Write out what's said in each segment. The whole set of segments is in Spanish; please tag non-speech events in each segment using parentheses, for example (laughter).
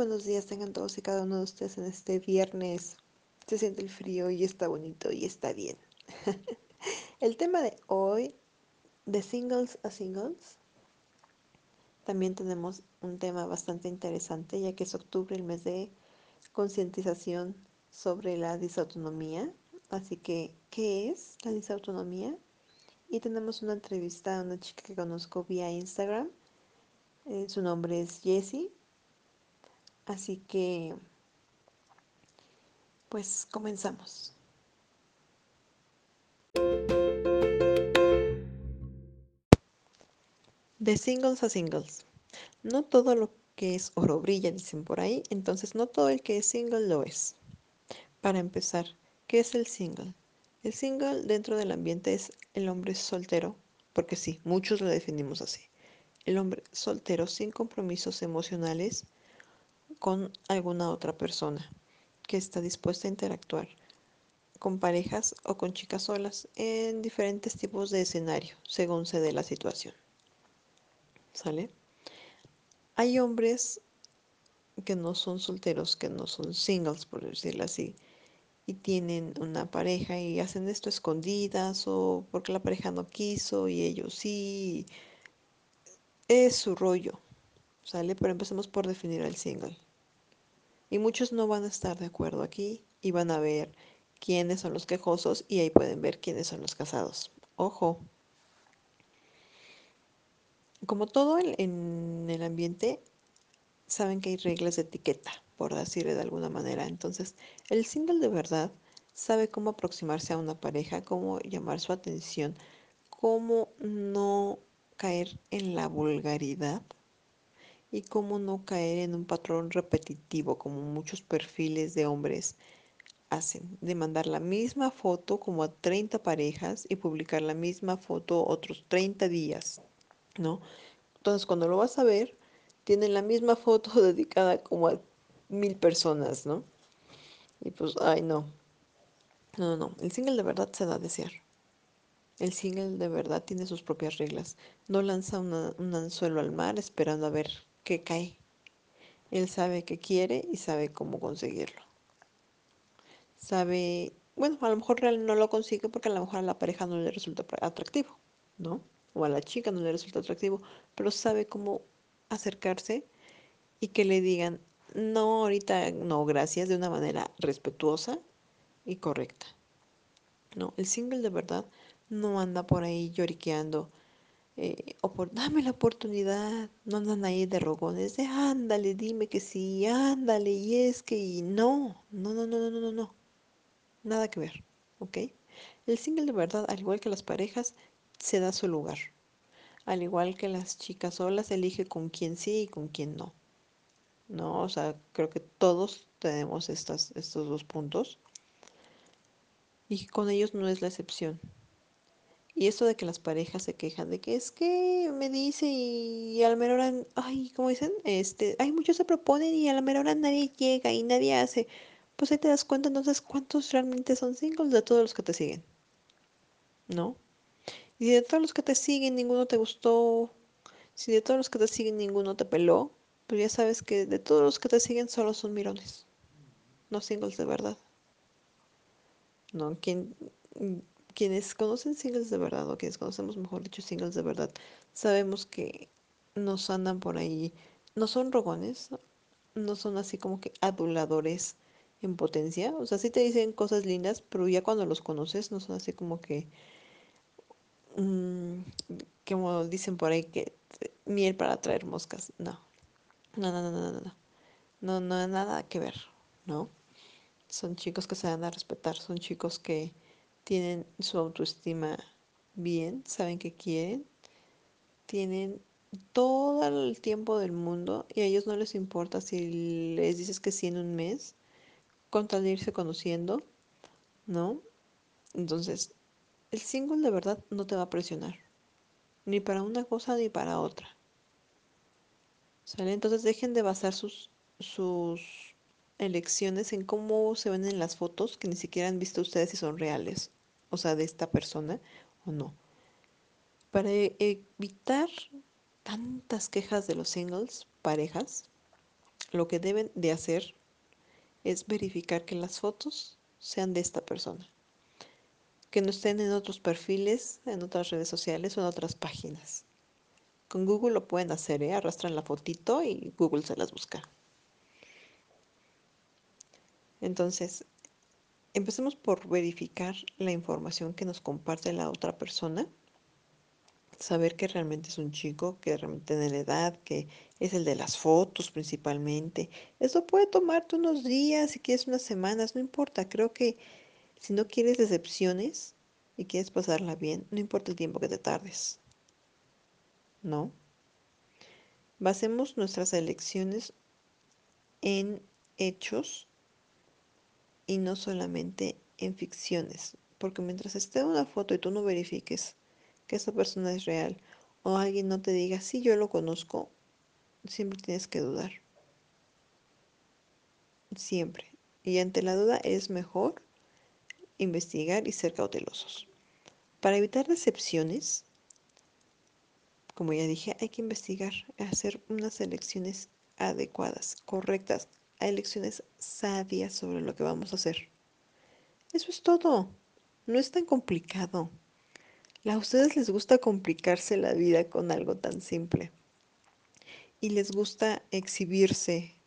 buenos días tengan todos y cada uno de ustedes en este viernes. Se siente el frío y está bonito y está bien. (laughs) el tema de hoy, de singles a singles, también tenemos un tema bastante interesante ya que es octubre, el mes de concientización sobre la disautonomía. Así que, ¿qué es la disautonomía? Y tenemos una entrevista a una chica que conozco vía Instagram. Eh, su nombre es Jessie Así que, pues comenzamos. De singles a singles. No todo lo que es oro brilla, dicen por ahí, entonces no todo el que es single lo es. Para empezar, ¿qué es el single? El single dentro del ambiente es el hombre soltero, porque sí, muchos lo definimos así. El hombre soltero sin compromisos emocionales, con alguna otra persona que está dispuesta a interactuar con parejas o con chicas solas en diferentes tipos de escenario, según se dé la situación. ¿Sale? Hay hombres que no son solteros, que no son singles, por decirlo así, y tienen una pareja y hacen esto escondidas o porque la pareja no quiso y ellos sí. Es su rollo, ¿sale? Pero empecemos por definir al single. Y muchos no van a estar de acuerdo aquí y van a ver quiénes son los quejosos y ahí pueden ver quiénes son los casados. Ojo. Como todo en el ambiente, saben que hay reglas de etiqueta, por decirlo de alguna manera. Entonces, el single de verdad sabe cómo aproximarse a una pareja, cómo llamar su atención, cómo no caer en la vulgaridad y cómo no caer en un patrón repetitivo como muchos perfiles de hombres hacen, de mandar la misma foto como a 30 parejas y publicar la misma foto otros 30 días, ¿no? Entonces cuando lo vas a ver, tienen la misma foto (laughs) dedicada como a mil personas, ¿no? Y pues, ay, no. No, no. El single de verdad se da a desear. El single de verdad tiene sus propias reglas. No lanza un anzuelo al mar esperando a ver que cae. Él sabe que quiere y sabe cómo conseguirlo. Sabe, bueno, a lo mejor no lo consigue porque a lo mejor a la pareja no le resulta atractivo, ¿no? O a la chica no le resulta atractivo, pero sabe cómo acercarse y que le digan, no, ahorita no, gracias, de una manera respetuosa y correcta. No, el single de verdad no anda por ahí lloriqueando eh, o por dame la oportunidad, no andan ahí de rogones, de ándale, dime que sí, ándale, y es que, y no, no, no, no, no, no, no, nada que ver, ¿ok? El single de verdad, al igual que las parejas, se da su lugar, al igual que las chicas solas, elige con quién sí y con quién no, ¿no? O sea, creo que todos tenemos estas, estos dos puntos y con ellos no es la excepción. Y esto de que las parejas se quejan de que es que me dice y, a la mera ay, ¿cómo dicen? Este, ay, muchos se proponen y a la mera hora nadie llega y nadie hace. Pues ahí te das cuenta entonces cuántos realmente son singles de todos los que te siguen. ¿No? Y de todos los que te siguen ninguno te gustó, si de todos los que te siguen ninguno te peló, pues ya sabes que de todos los que te siguen solo son mirones. No singles de verdad. ¿No? Quien quienes conocen singles de verdad, o quienes conocemos, mejor dicho, singles de verdad, sabemos que nos andan por ahí, no son rogones, no son así como que aduladores en potencia, o sea, sí te dicen cosas lindas, pero ya cuando los conoces no son así como que, mmm, como dicen por ahí, que miel para traer moscas, no, no, no, no, no, no, no, no, no, nada que ver, ¿no? Son chicos que se dan a respetar, son chicos que tienen su autoestima bien, saben que quieren, tienen todo el tiempo del mundo y a ellos no les importa si les dices que sí en un mes, con tal de irse conociendo, ¿no? Entonces, el single de verdad no te va a presionar, ni para una cosa ni para otra. ¿Sale? Entonces dejen de basar sus, sus elecciones en cómo se ven en las fotos que ni siquiera han visto ustedes si son reales o sea, de esta persona o no. Para evitar tantas quejas de los singles, parejas, lo que deben de hacer es verificar que las fotos sean de esta persona, que no estén en otros perfiles, en otras redes sociales o en otras páginas. Con Google lo pueden hacer, ¿eh? arrastran la fotito y Google se las busca. Entonces, empecemos por verificar la información que nos comparte la otra persona saber que realmente es un chico, que realmente tiene la edad, que es el de las fotos principalmente. Eso puede tomarte unos días, si quieres unas semanas, no importa. Creo que si no quieres decepciones y quieres pasarla bien, no importa el tiempo que te tardes. ¿No? Basemos nuestras elecciones en hechos y no solamente en ficciones. Porque mientras esté una foto y tú no verifiques que esa persona es real o alguien no te diga, sí, yo lo conozco, siempre tienes que dudar. Siempre. Y ante la duda es mejor investigar y ser cautelosos. Para evitar decepciones, como ya dije, hay que investigar, hacer unas elecciones adecuadas, correctas, elecciones sabias sobre lo que vamos a hacer. Eso es todo. No es tan complicado. A ustedes les gusta complicarse la vida con algo tan simple. Y les gusta exhibirse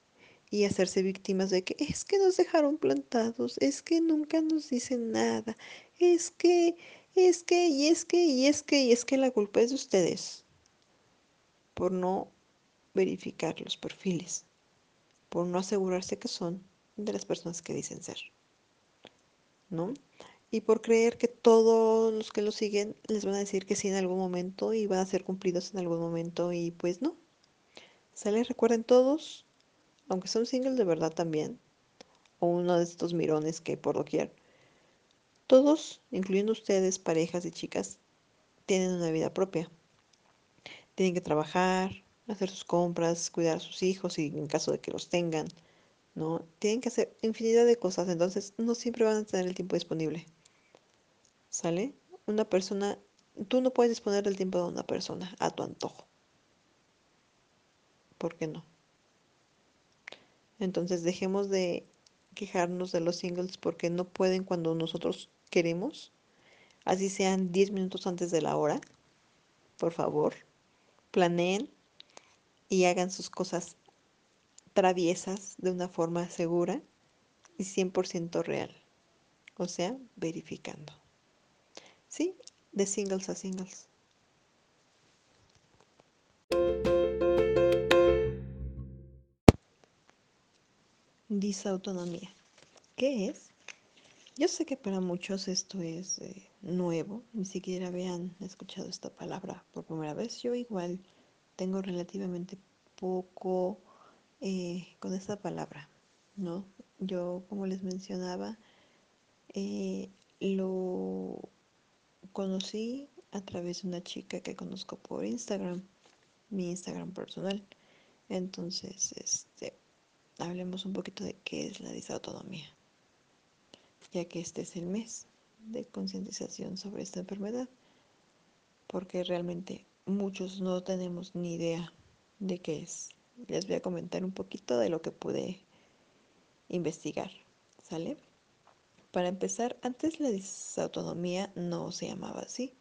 y hacerse víctimas de que es que nos dejaron plantados, es que nunca nos dicen nada, es que, es que, y es que, y es que, y es que la culpa es de ustedes por no verificar los perfiles, por no asegurarse que son de las personas que dicen ser. ¿No? y por creer que todos los que lo siguen les van a decir que sí en algún momento y van a ser cumplidos en algún momento y pues no. Sale, recuerden todos, aunque son singles de verdad también, o uno de estos mirones que por doquier, todos, incluyendo ustedes, parejas y chicas, tienen una vida propia. Tienen que trabajar, hacer sus compras, cuidar a sus hijos y en caso de que los tengan, ¿no? Tienen que hacer infinidad de cosas, entonces no siempre van a tener el tiempo disponible. ¿Sale? Una persona, tú no puedes disponer del tiempo de una persona a tu antojo. ¿Por qué no? Entonces dejemos de quejarnos de los singles porque no pueden cuando nosotros queremos, así sean 10 minutos antes de la hora. Por favor, planeen y hagan sus cosas traviesas de una forma segura y 100% real. O sea, verificando. Sí, de singles a singles. Disautonomía. ¿Qué es? Yo sé que para muchos esto es eh, nuevo, ni siquiera habían escuchado esta palabra por primera vez. Yo igual tengo relativamente poco eh, con esta palabra, ¿no? Yo, como les mencionaba, eh, lo conocí a través de una chica que conozco por Instagram, mi Instagram personal. Entonces, este, hablemos un poquito de qué es la disautonomía, ya que este es el mes de concientización sobre esta enfermedad, porque realmente muchos no tenemos ni idea de qué es. Les voy a comentar un poquito de lo que pude investigar, ¿sale? Para empezar, antes la disautonomía no se llamaba así,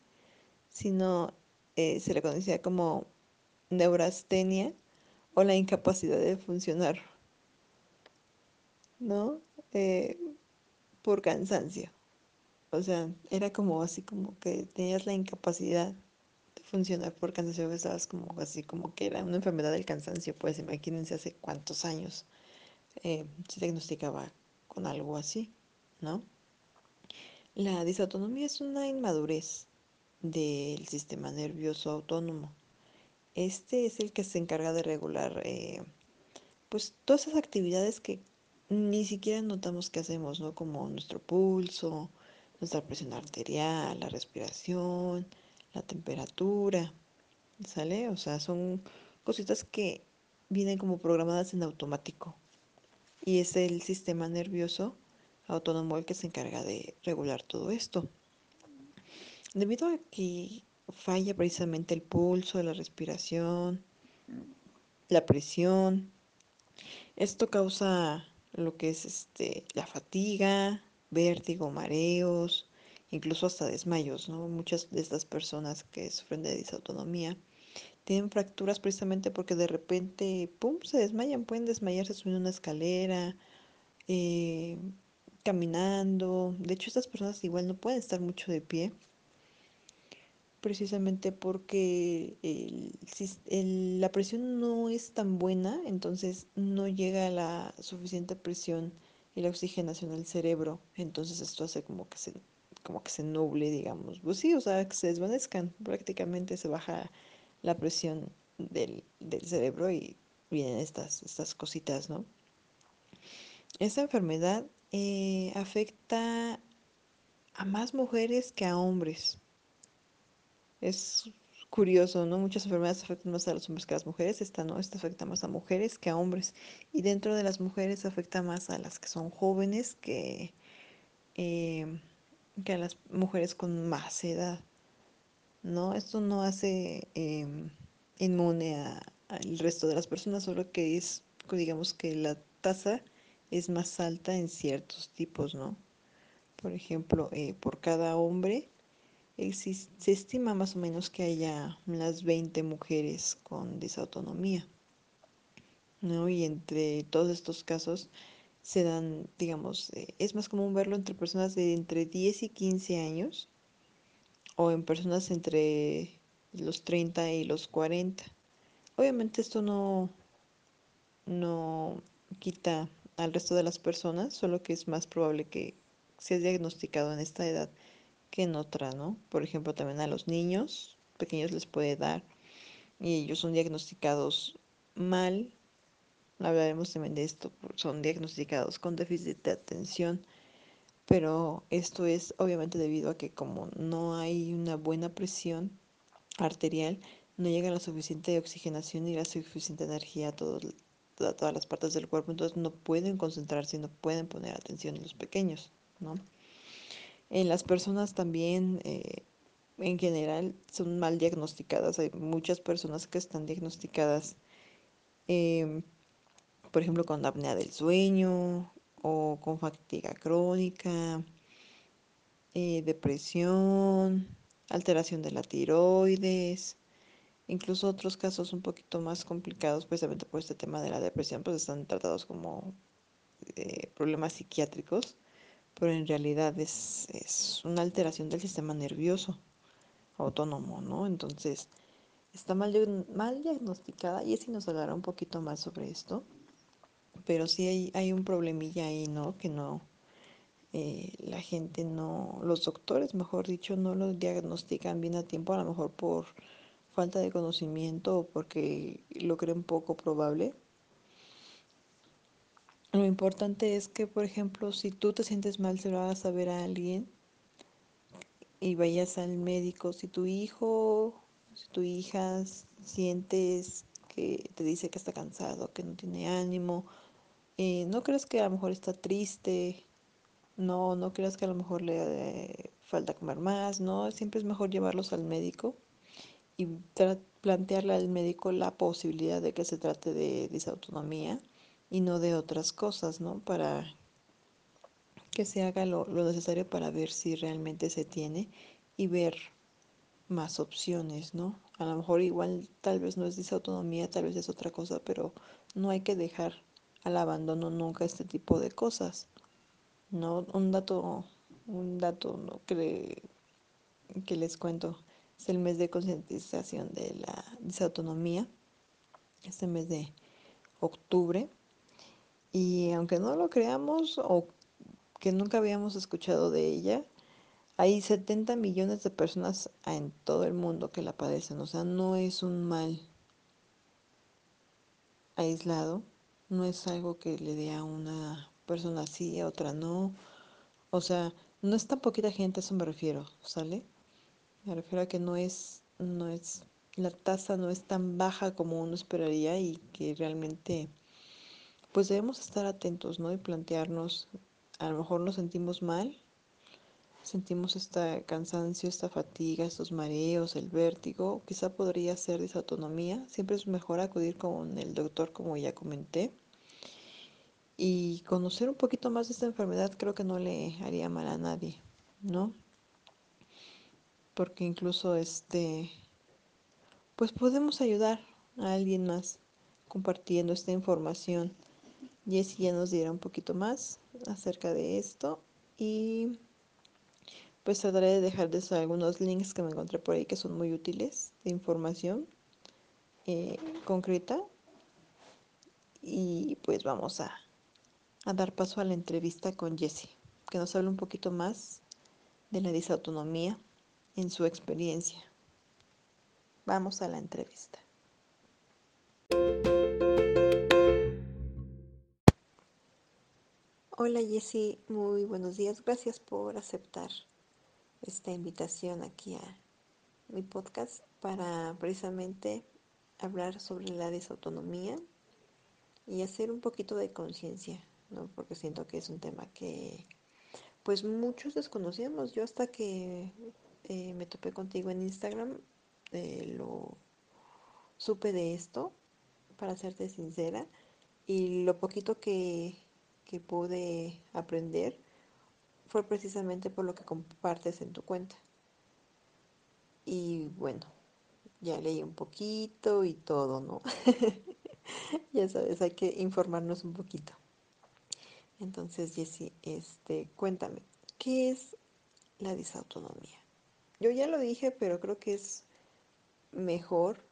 sino eh, se le conocía como neurastenia o la incapacidad de funcionar, ¿no? Eh, por cansancio. O sea, era como así como que tenías la incapacidad funcionar por cansancio, estabas como así como que era una enfermedad del cansancio, pues imagínense hace cuántos años eh, se diagnosticaba con algo así, ¿no? La disautonomía es una inmadurez del sistema nervioso autónomo. Este es el que se encarga de regular eh, pues todas esas actividades que ni siquiera notamos que hacemos, ¿no? Como nuestro pulso, nuestra presión arterial, la respiración, la temperatura, ¿sale? O sea, son cositas que vienen como programadas en automático. Y es el sistema nervioso autónomo el que se encarga de regular todo esto. Debido a que falla precisamente el pulso, la respiración, la presión, Esto causa lo que es este, la fatiga, vértigo, mareos, incluso hasta desmayos, ¿no? Muchas de estas personas que sufren de disautonomía tienen fracturas precisamente porque de repente, ¡pum!, se desmayan, pueden desmayarse subiendo una escalera, eh, caminando. De hecho, estas personas igual no pueden estar mucho de pie precisamente porque la presión no es tan buena, entonces no llega la suficiente presión y la oxigenación al cerebro, entonces esto hace como que se, como que se nuble, digamos. Pues sí, o sea, que se desvanezcan, prácticamente se baja la presión del, del cerebro y vienen estas, estas cositas, ¿no? Esta enfermedad eh, afecta a más mujeres que a hombres. Es curioso, ¿no? Muchas enfermedades afectan más a los hombres que a las mujeres. Esta no, esta afecta más a mujeres que a hombres. Y dentro de las mujeres afecta más a las que son jóvenes que, eh, que a las mujeres con más edad, ¿no? Esto no hace eh, inmune al resto de las personas, solo que es, digamos que la tasa es más alta en ciertos tipos, ¿no? Por ejemplo, eh, por cada hombre se estima más o menos que haya unas 20 mujeres con disautonomía, ¿no? Y entre todos estos casos se dan, digamos, eh, es más común verlo entre personas de entre 10 y 15 años o en personas entre los 30 y los 40. Obviamente esto no, no quita al resto de las personas, solo que es más probable que sea diagnosticado en esta edad que en otra, ¿no? Por ejemplo, también a los niños pequeños les puede dar y ellos son diagnosticados mal. Hablaremos también de esto, son diagnosticados con déficit de atención, pero esto es obviamente debido a que como no hay una buena presión arterial, no llega la suficiente oxigenación y la suficiente energía a, todo, a todas las partes del cuerpo, entonces no pueden concentrarse no pueden poner atención en los pequeños, ¿no? En las personas también, eh, en general, son mal diagnosticadas. Hay muchas personas que están diagnosticadas, eh, por ejemplo, con apnea del sueño o con fatiga crónica, eh, depresión, alteración de la tiroides. Incluso otros casos un poquito más complicados, precisamente por este tema de la depresión, pues están tratados como eh, problemas psiquiátricos pero en realidad es, es una alteración del sistema nervioso autónomo, ¿no? Entonces, está mal, mal diagnosticada y así nos hablará un poquito más sobre esto, pero sí hay, hay un problemilla ahí, ¿no? Que no, eh, la gente no, los doctores, mejor dicho, no lo diagnostican bien a tiempo, a lo mejor por falta de conocimiento o porque lo creen poco probable lo importante es que, por ejemplo, si tú te sientes mal, se lo hagas saber a alguien y vayas al médico. Si tu hijo, si tu hija sientes que te dice que está cansado, que no tiene ánimo, eh, no creas que a lo mejor está triste, no, no creas que a lo mejor le falta comer más, no, siempre es mejor llevarlos al médico y plantearle al médico la posibilidad de que se trate de disautonomía y no de otras cosas, ¿no? Para que se haga lo, lo, necesario para ver si realmente se tiene y ver más opciones, ¿no? A lo mejor igual tal vez no es disautonomía, tal vez es otra cosa, pero no hay que dejar al abandono nunca este tipo de cosas, ¿no? Un dato, un dato ¿no? que, que les cuento es el mes de concientización de la disautonomía, este mes de octubre, y aunque no lo creamos o que nunca habíamos escuchado de ella, hay 70 millones de personas en todo el mundo que la padecen. O sea, no es un mal aislado, no es algo que le dé a una persona así, a otra no. O sea, no es tan poquita gente, a eso me refiero, ¿sale? Me refiero a que no es, no es, la tasa no es tan baja como uno esperaría y que realmente pues debemos estar atentos, ¿no? Y plantearnos, a lo mejor nos sentimos mal, sentimos este cansancio, esta fatiga, estos mareos, el vértigo, quizá podría ser disautonomía. Siempre es mejor acudir con el doctor, como ya comenté. Y conocer un poquito más de esta enfermedad creo que no le haría mal a nadie, ¿no? Porque incluso este, pues podemos ayudar a alguien más compartiendo esta información. Jessie ya nos dirá un poquito más acerca de esto y pues trataré de dejarles algunos links que me encontré por ahí que son muy útiles de información eh, concreta y pues vamos a, a dar paso a la entrevista con Jessie, que nos hable un poquito más de la disautonomía en su experiencia. Vamos a la entrevista. Hola Jessie, muy buenos días. Gracias por aceptar esta invitación aquí a mi podcast para precisamente hablar sobre la disautonomía y hacer un poquito de conciencia, ¿no? Porque siento que es un tema que pues muchos desconocíamos. Yo hasta que eh, me topé contigo en Instagram eh, lo supe de esto, para serte sincera, y lo poquito que, que pude aprender fue precisamente por lo que compartes en tu cuenta. Y bueno, ya leí un poquito y todo, ¿no? (laughs) ya sabes, hay que informarnos un poquito. Entonces, Jessie, este, cuéntame, ¿qué es la disautonomía? Yo ya lo dije, pero creo que es mejor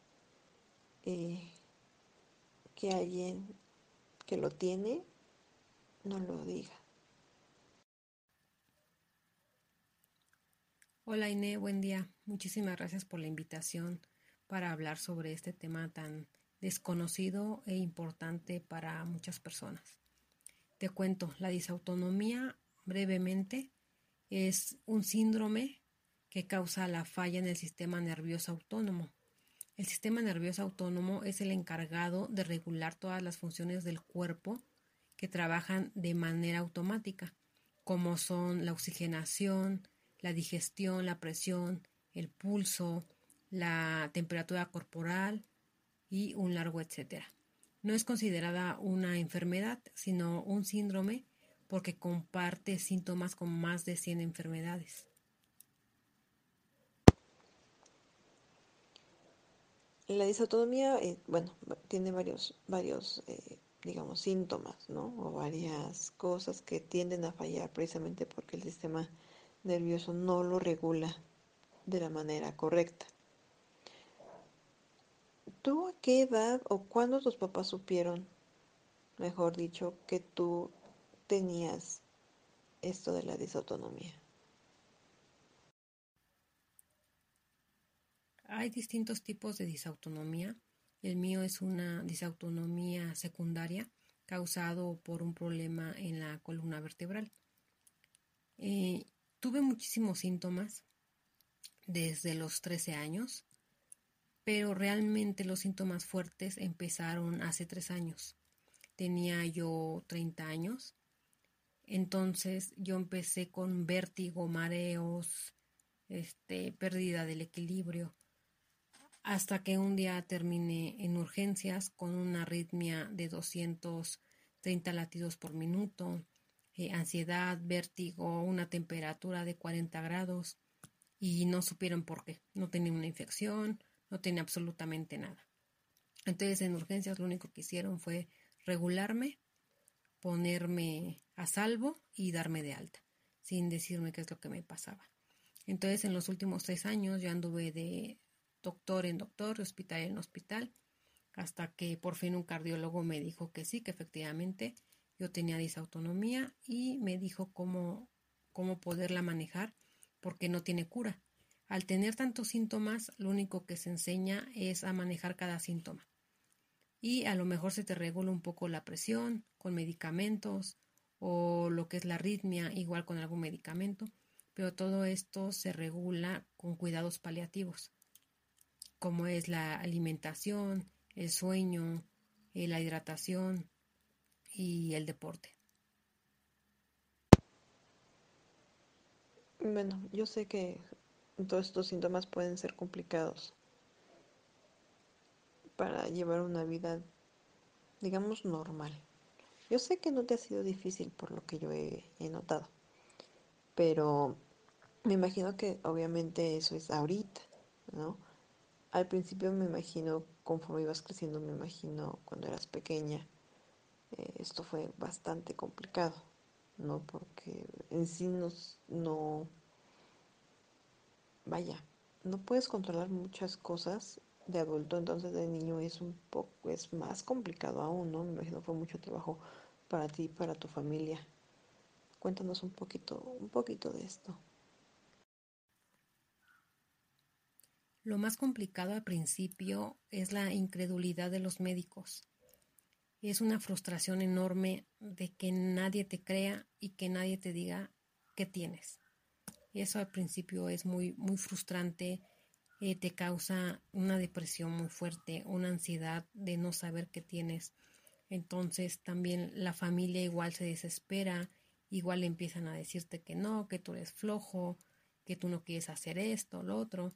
eh, que alguien que lo tiene no lo diga. Hola Ine, buen día. Muchísimas gracias por la invitación para hablar sobre este tema tan desconocido e importante para muchas personas. Te cuento, la disautonomía brevemente es un síndrome que causa la falla en el sistema nervioso autónomo. El sistema nervioso autónomo es el encargado de regular todas las funciones del cuerpo que trabajan de manera automática, como son la oxigenación, la digestión, la presión, el pulso, la temperatura corporal y un largo etcétera. No es considerada una enfermedad, sino un síndrome porque comparte síntomas con más de 100 enfermedades. La disautonomía, eh, bueno, tiene varios, varios eh, digamos, síntomas, ¿no? O varias cosas que tienden a fallar precisamente porque el sistema nervioso no lo regula de la manera correcta. ¿Tú a qué edad o cuándo tus papás supieron, mejor dicho, que tú tenías esto de la disautonomía? Hay distintos tipos de disautonomía. El mío es una disautonomía secundaria causado por un problema en la columna vertebral. Eh, tuve muchísimos síntomas desde los 13 años, pero realmente los síntomas fuertes empezaron hace tres años. Tenía yo 30 años, entonces yo empecé con vértigo, mareos, este, pérdida del equilibrio hasta que un día terminé en urgencias con una arritmia de 230 latidos por minuto, eh, ansiedad, vértigo, una temperatura de 40 grados y no supieron por qué. No tenía una infección, no tenía absolutamente nada. Entonces en urgencias lo único que hicieron fue regularme, ponerme a salvo y darme de alta, sin decirme qué es lo que me pasaba. Entonces en los últimos tres años yo anduve de doctor en doctor, hospital en hospital, hasta que por fin un cardiólogo me dijo que sí, que efectivamente yo tenía disautonomía y me dijo cómo, cómo poderla manejar porque no tiene cura. Al tener tantos síntomas, lo único que se enseña es a manejar cada síntoma. Y a lo mejor se te regula un poco la presión con medicamentos o lo que es la arritmia, igual con algún medicamento, pero todo esto se regula con cuidados paliativos como es la alimentación, el sueño, eh, la hidratación y el deporte. Bueno, yo sé que todos estos síntomas pueden ser complicados para llevar una vida, digamos, normal. Yo sé que no te ha sido difícil por lo que yo he, notado, pero me imagino que obviamente eso es ahorita, ¿no? Al principio me imagino, conforme ibas creciendo, me imagino cuando eras pequeña, eh, esto fue bastante complicado, ¿no? Porque en sí nos, no, vaya, no puedes controlar muchas cosas de adulto, entonces de niño es un poco, es más complicado aún, ¿no? Me imagino fue mucho trabajo para ti, para tu familia. Cuéntanos un poquito, un poquito de esto. Lo más complicado al principio es la incredulidad de los médicos. Es una frustración enorme de que nadie te crea y que nadie te diga qué tienes. Eso al principio es muy, muy frustrante, eh, te causa una depresión muy fuerte, una ansiedad de no saber qué tienes. Entonces también la familia igual se desespera, igual empiezan a decirte que no, que tú eres flojo, que tú no quieres hacer esto, lo otro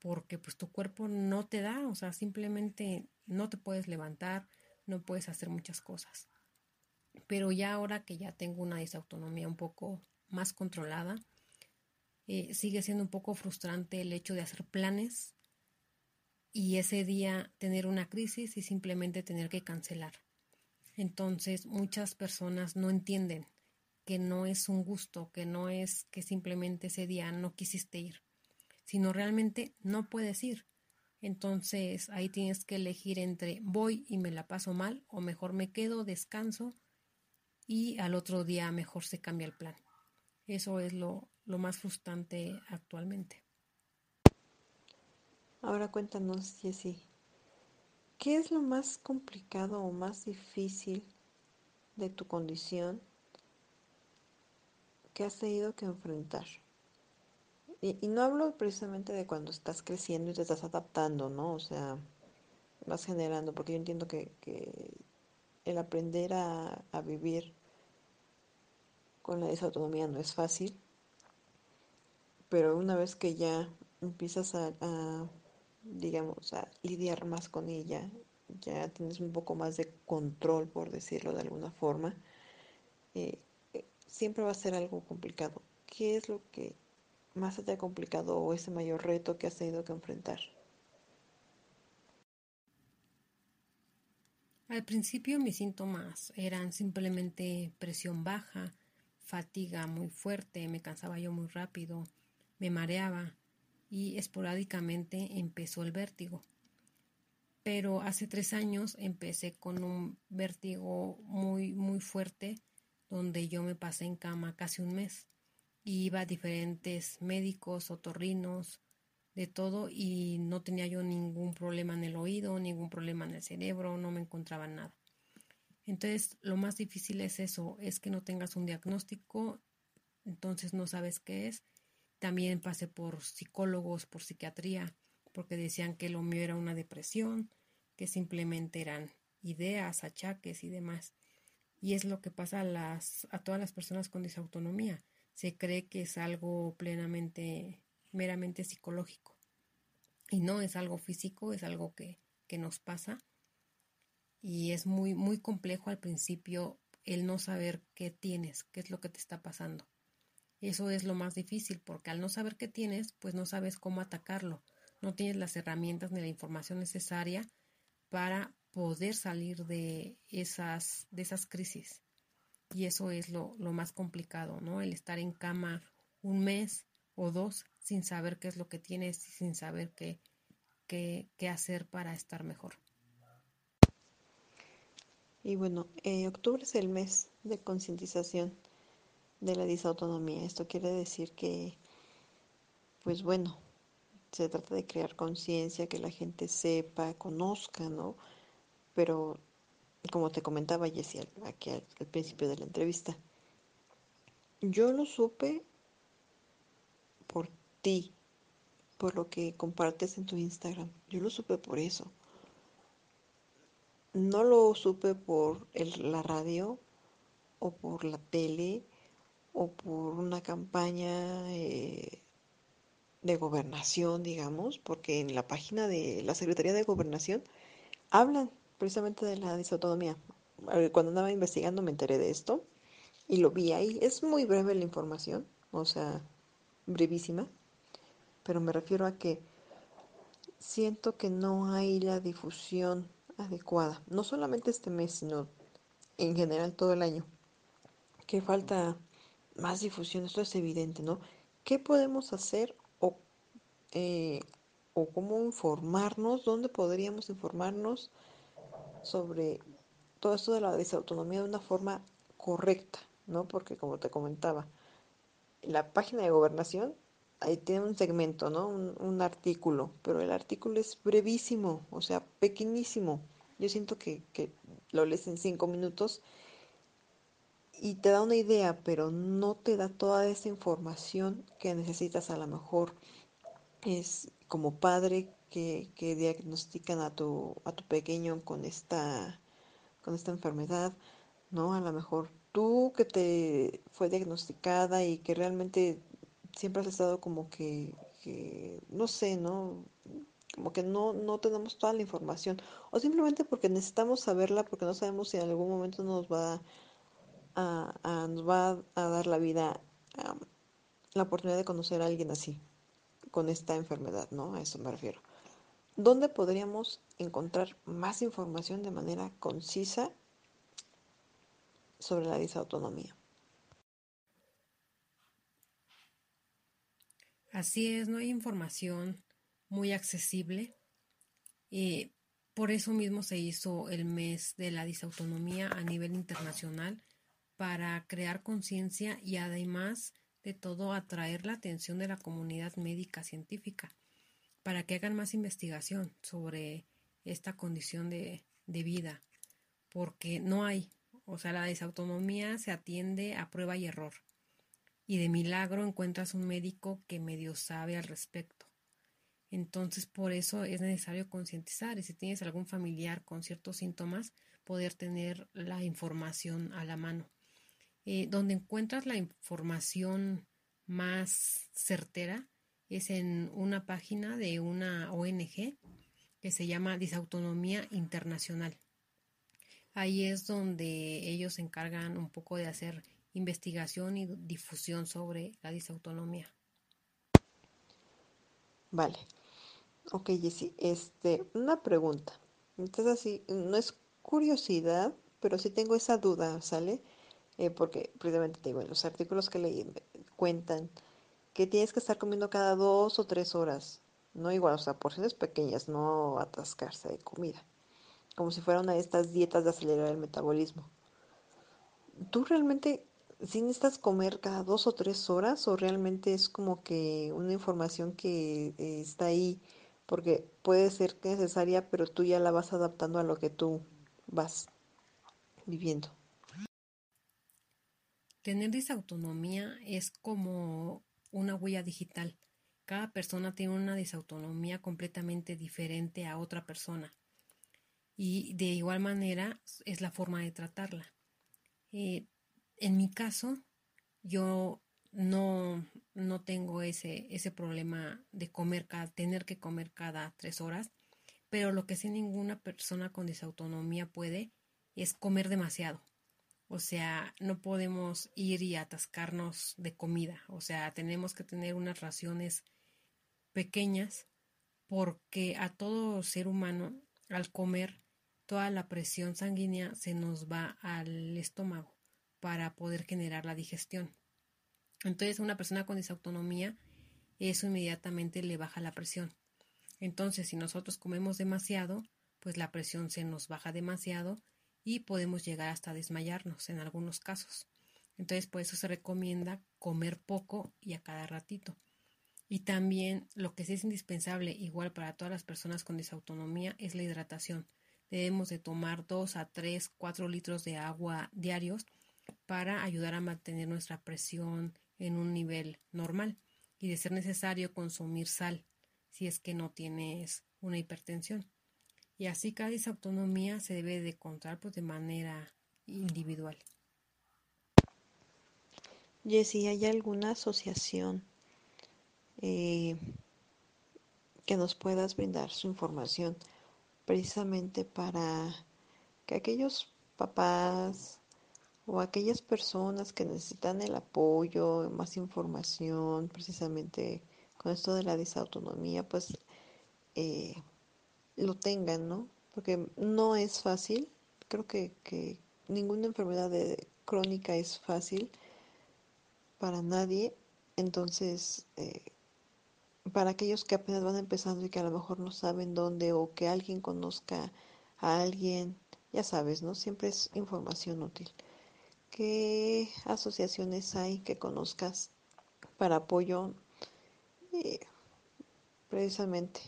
porque pues tu cuerpo no te da, o sea, simplemente no te puedes levantar, no puedes hacer muchas cosas. Pero ya ahora que ya tengo una disautonomía un poco más controlada, eh, sigue siendo un poco frustrante el hecho de hacer planes y ese día tener una crisis y simplemente tener que cancelar. Entonces muchas personas no entienden que no es un gusto, que no es que simplemente ese día no quisiste ir sino realmente no puedes ir. Entonces ahí tienes que elegir entre voy y me la paso mal o mejor me quedo, descanso y al otro día mejor se cambia el plan. Eso es lo, lo más frustrante actualmente. Ahora cuéntanos, Jessie, ¿qué es lo más complicado o más difícil de tu condición que has tenido que enfrentar? Y, y, no hablo precisamente de cuando estás creciendo y te estás adaptando, ¿no? O sea, vas generando, porque yo entiendo que, que el aprender a, a, vivir con la desautonomía no es fácil, pero una vez que ya empiezas a, digamos, a lidiar más con ella, ya tienes un poco más de control, por decirlo de alguna forma, eh, eh siempre va a ser algo complicado. ¿Qué es lo que más te ha complicado o ese mayor reto que has tenido que enfrentar? Al principio mis síntomas eran simplemente presión baja, fatiga muy fuerte, me cansaba yo muy rápido, me mareaba y esporádicamente empezó el vértigo. Pero hace tres años empecé con un vértigo muy, muy fuerte donde yo me pasé en cama casi un mes iba a diferentes médicos, otorrinos, de todo y no tenía yo ningún problema en el oído, ningún problema en el cerebro, no me encontraba nada. Entonces, lo más difícil es eso, es que no tengas un diagnóstico, entonces no sabes qué es. También pasé por psicólogos, por psiquiatría, porque decían que lo mío era una depresión, que simplemente eran ideas, achaques y demás. Y es lo que pasa a, las, a todas las personas con disautonomía se cree que es algo plenamente, meramente psicológico. Y no es algo físico, es algo que, que nos pasa. Y es muy, muy complejo al principio el no saber qué tienes, qué es lo que te está pasando. Eso es lo más difícil, porque al no saber qué tienes, pues no sabes cómo atacarlo. No tienes las herramientas ni la información necesaria para poder salir de esas, de esas crisis. Y eso es lo, lo más complicado, ¿no? El estar en cama un mes o dos sin saber qué es lo que tienes, sin saber qué, qué, qué hacer para estar mejor. Y bueno, eh, octubre es el mes de concientización de la disautonomía. Esto quiere decir que, pues bueno, se trata de crear conciencia, que la gente sepa, conozca, ¿no? Pero como te comentaba Jessie aquí al, principio de la entrevista, yo lo supe por ti, por lo que compartes en tu Instagram. Yo lo supe por eso. No lo supe por la radio o por la tele o por una campaña eh, de gobernación, digamos, porque en la página de la Secretaría de Gobernación hablan precisamente de la disautonomía. cuando andaba investigando me enteré de esto y lo vi ahí. Es muy breve la información, o sea, brevísima, pero me refiero a que siento que no hay la difusión adecuada, no solamente este mes, sino en general todo el año, que falta más difusión, esto es evidente, ¿no? ¿Qué podemos hacer o, eh, o cómo informarnos? ¿Dónde podríamos informarnos sobre todo esto de la desautonomía de una forma correcta, ¿no? Porque como te comentaba, la página de gobernación ahí tiene un segmento, ¿no? Un, un, artículo, pero el artículo es brevísimo, o sea, pequeñísimo. Yo siento que, que lo lees en cinco minutos y te da una idea, pero no te da toda esa información que necesitas a lo mejor. Es como padre que, que diagnostican a tu, a tu pequeño con esta, con esta enfermedad, ¿no? A lo mejor tú que te fue diagnosticada y que realmente siempre has estado como que, que no sé, ¿no? Como que no, no tenemos toda la información. O simplemente porque necesitamos saberla porque no sabemos si en algún momento nos va a, a nos va a dar la vida la oportunidad de conocer a alguien así, con esta enfermedad, ¿no? A eso me refiero. ¿Dónde podríamos encontrar más información de manera concisa sobre la disautonomía? Así es, no hay información muy accesible. Eh, por eso mismo se hizo el mes de la disautonomía a nivel internacional para crear conciencia y además de todo atraer la atención de la comunidad médica científica para que hagan más investigación sobre esta condición de, de vida, porque no hay, o sea, la disautonomía se atiende a prueba y error y de milagro encuentras un médico que medio sabe al respecto. Entonces, por eso es necesario concientizar y si tienes algún familiar con ciertos síntomas, poder tener la información a la mano. Eh, donde encuentras la información más certera es en una página de una ONG que se llama Disautonomía Internacional. Ahí es donde ellos se encargan un poco de hacer investigación y difusión sobre la disautonomía. Vale. Ok, Jessy, este, una pregunta. Entonces así, no es curiosidad, pero sí tengo esa duda, ¿sale? Eh, porque precisamente te digo, los artículos que leí cuentan que tienes que estar comiendo cada dos o tres horas, no igual, o sea, porciones pequeñas, no atascarse de comida, como si fuera una de estas dietas de acelerar el metabolismo. ¿Tú realmente si necesitas comer cada dos o tres horas o realmente es como que una información que eh, está ahí porque puede ser necesaria, pero tú ya la vas adaptando a lo que tú vas viviendo. Tener disautonomía es como una huella digital. Cada persona tiene una disautonomía completamente diferente a otra persona. Y de igual manera es la forma de tratarla. Eh, en mi caso, yo no, no tengo ese, ese problema de comer cada, tener que comer cada tres horas, pero lo que sí ninguna persona con disautonomía puede es comer demasiado. O sea, no podemos ir y atascarnos de comida. O sea, tenemos que tener unas raciones pequeñas porque a todo ser humano al comer toda la presión sanguínea se nos va al estómago para poder generar la digestión. Entonces, una persona con disautonomía, eso inmediatamente le baja la presión. Entonces, si nosotros comemos demasiado, pues la presión se nos baja demasiado y podemos llegar hasta desmayarnos en algunos casos. Entonces, por eso se recomienda comer poco y a cada ratito. Y también lo que sí es indispensable, igual para todas las personas con disautonomía, es la hidratación. Debemos de tomar 2 a 3, 4 litros de agua diarios para ayudar a mantener nuestra presión en un nivel normal y de ser necesario consumir sal si es que no tienes una hipertensión. Y así cada disautonomía se debe de contar pues, de manera individual. Jessy, ¿hay alguna asociación eh, que nos puedas brindar su información precisamente para que aquellos papás o aquellas personas que necesitan el apoyo, más información, precisamente con esto de la disautonomía, pues eh, lo tengan, ¿no? Porque no es fácil, creo que, que ninguna enfermedad de, crónica es fácil para nadie, entonces eh, para aquellos que apenas van empezando y que a lo mejor no saben dónde o que alguien conozca a alguien, ya sabes, ¿no? Siempre es información útil. ¿Qué asociaciones hay que conozcas para apoyo? Eh, precisamente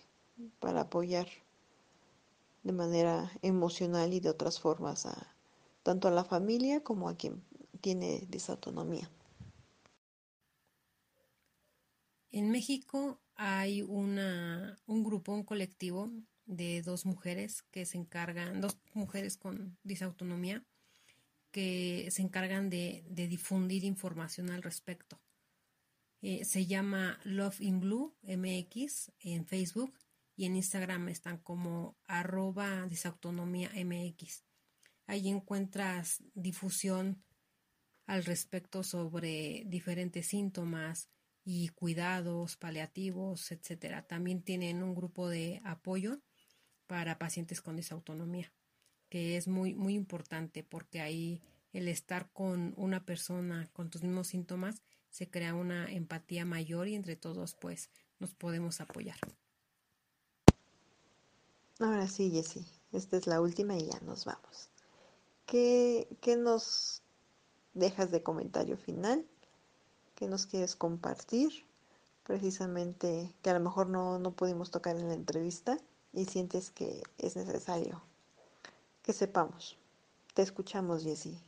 para apoyar de manera emocional y de otras formas a tanto a la familia como a quien tiene disautonomía. En México hay una, un grupo, un colectivo de dos mujeres que se encargan, dos mujeres con disautonomía, que se encargan de, de difundir información al respecto. Eh, se llama Love in Blue MX en Facebook y en Instagram están como arroba disautonomía MX. Ahí encuentras difusión al respecto sobre diferentes síntomas y cuidados paliativos, etcétera. También tienen un grupo de apoyo para pacientes con disautonomía, que es muy muy importante porque ahí el estar con una persona con tus mismos síntomas se crea una empatía mayor y entre todos pues nos podemos apoyar. Ahora sí, Jessie, esta es la última y ya nos vamos. ¿Qué, qué nos dejas de comentario final? ¿Qué nos quieres compartir? Precisamente que a lo mejor no, no pudimos tocar en la entrevista y sientes que es necesario que sepamos. Te escuchamos, Jessie.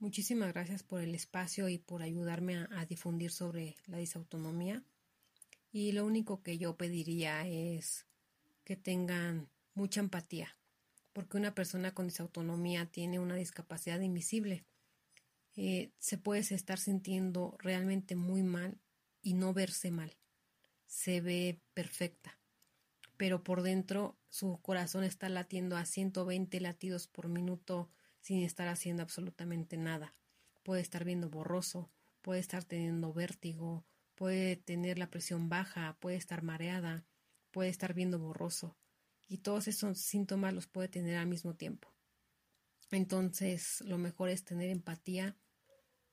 Muchísimas gracias por el espacio y por ayudarme a, a, difundir sobre la disautonomía. Y lo único que yo pediría es que tengan mucha empatía, porque una persona con disautonomía tiene una discapacidad invisible. Eh, se puede estar sintiendo realmente muy mal y no verse mal. Se ve perfecta, pero por dentro su corazón está latiendo a 120 latidos por minuto sin estar haciendo absolutamente nada. Puede estar viendo borroso, puede estar teniendo vértigo, puede tener la presión baja, puede estar mareada, puede estar viendo borroso. Y todos esos síntomas los puede tener al mismo tiempo. Entonces, lo mejor es tener empatía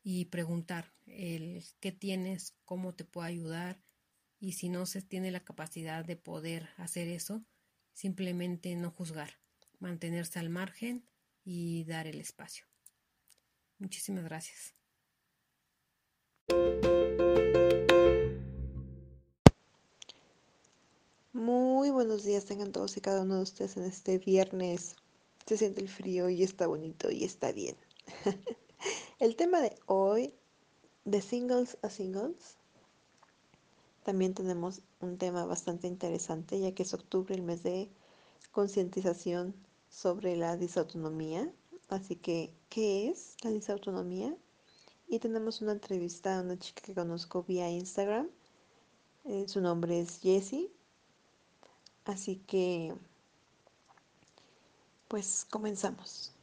y preguntar el qué tienes, cómo te puedo ayudar y si no se tiene la capacidad de poder hacer eso, simplemente no juzgar, mantenerse al margen y dar el espacio. Muchísimas gracias. Muy buenos días tengan todos y cada uno de ustedes en este viernes. Se siente el frío y está bonito y está bien. (laughs) el tema de hoy, de singles a singles, también tenemos un tema bastante interesante ya que es octubre, el mes de concientización sobre la disautonomía. Así que, ¿qué es la disautonomía? Y tenemos una entrevista a una chica que conozco vía Instagram. Eh, su nombre es Jessie. Así que, pues comenzamos.